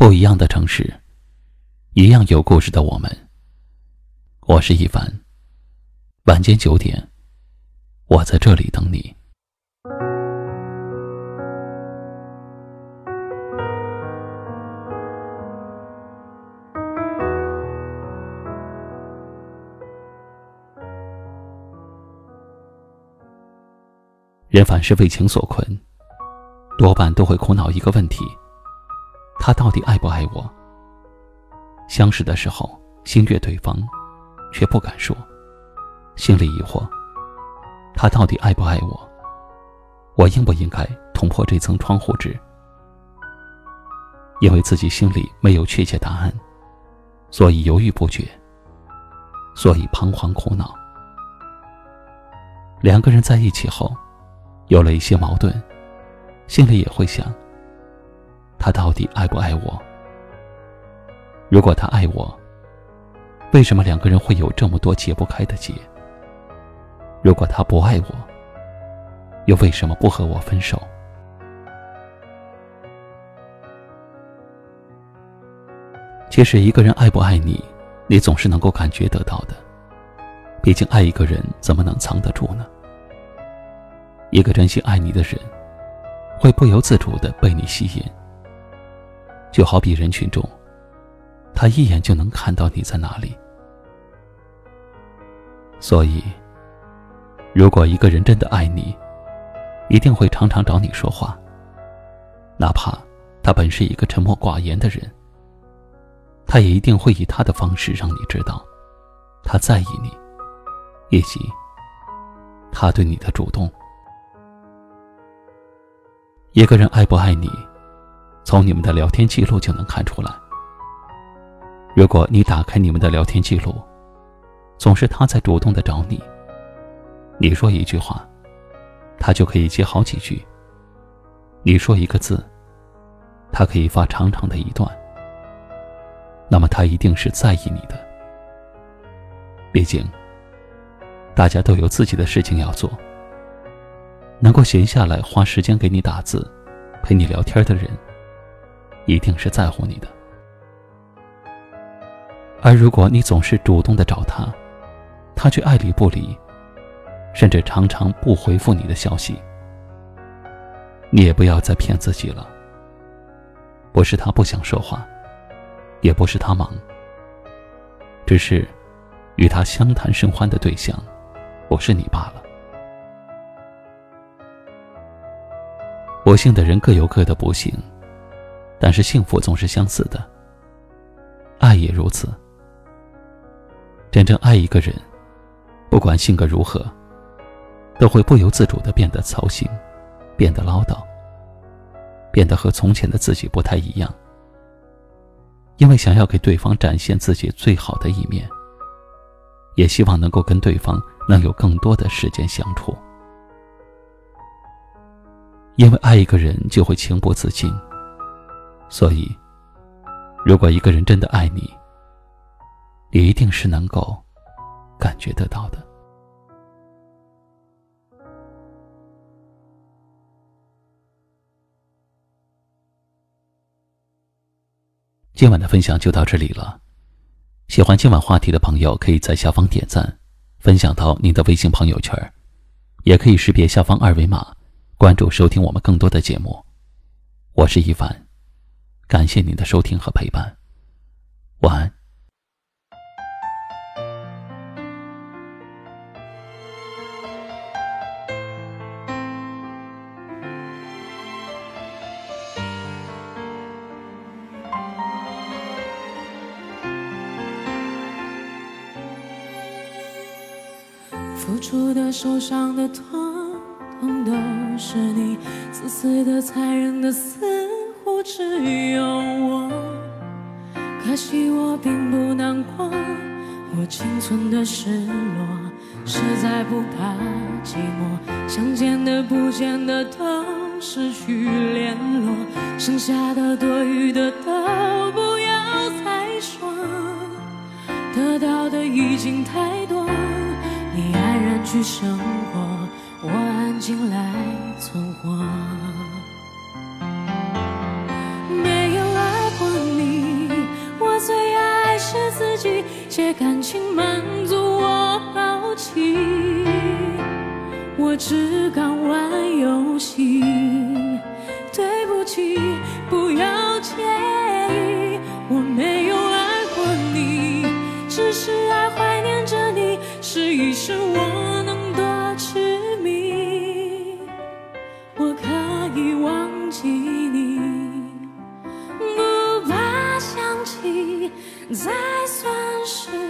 不一样的城市，一样有故事的我们。我是一凡。晚间九点，我在这里等你。人凡是为情所困，多半都会苦恼一个问题。他到底爱不爱我？相识的时候心悦对方，却不敢说，心里疑惑：他到底爱不爱我？我应不应该捅破这层窗户纸？因为自己心里没有确切答案，所以犹豫不决，所以彷徨苦恼。两个人在一起后，有了一些矛盾，心里也会想。他到底爱不爱我？如果他爱我，为什么两个人会有这么多解不开的结？如果他不爱我，又为什么不和我分手？其实，一个人爱不爱你，你总是能够感觉得到的。毕竟，爱一个人怎么能藏得住呢？一个真心爱你的人，会不由自主的被你吸引。就好比人群中，他一眼就能看到你在哪里。所以，如果一个人真的爱你，一定会常常找你说话。哪怕他本是一个沉默寡言的人，他也一定会以他的方式让你知道，他在意你，以及他对你的主动。一个人爱不爱你？从你们的聊天记录就能看出来。如果你打开你们的聊天记录，总是他在主动的找你。你说一句话，他就可以接好几句；你说一个字，他可以发长长的一段。那么他一定是在意你的。毕竟，大家都有自己的事情要做，能够闲下来花时间给你打字、陪你聊天的人。一定是在乎你的，而如果你总是主动的找他，他却爱理不理，甚至常常不回复你的消息，你也不要再骗自己了。不是他不想说话，也不是他忙，只是与他相谈甚欢的对象不是你罢了。不幸的人各有各的不幸。但是幸福总是相似的，爱也如此。真正爱一个人，不管性格如何，都会不由自主的变得操心，变得唠叨，变得和从前的自己不太一样。因为想要给对方展现自己最好的一面，也希望能够跟对方能有更多的时间相处。因为爱一个人就会情不自禁。所以，如果一个人真的爱你，你一定是能够感觉得到的。今晚的分享就到这里了。喜欢今晚话题的朋友，可以在下方点赞，分享到您的微信朋友圈，也可以识别下方二维码关注收听我们更多的节目。我是一凡。感谢您的收听和陪伴，晚安。付出的、受伤的、痛，痛都是你，自私的、残忍的、死。只有我，可惜我并不难过。我仅存的失落，实在不怕寂寞。想见的、不见的都失去联络，剩下的、多余的都不要再说。得到的已经太多，你安然去生活，我安静来存活。些自己借感情满足我好奇，我只敢玩游戏。对不起，不要介才算是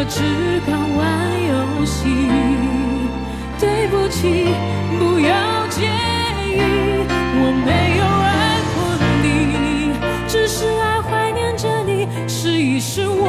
我只敢玩游戏。对不起，不要介意，我没有爱过你，只是爱怀念着你，试一试我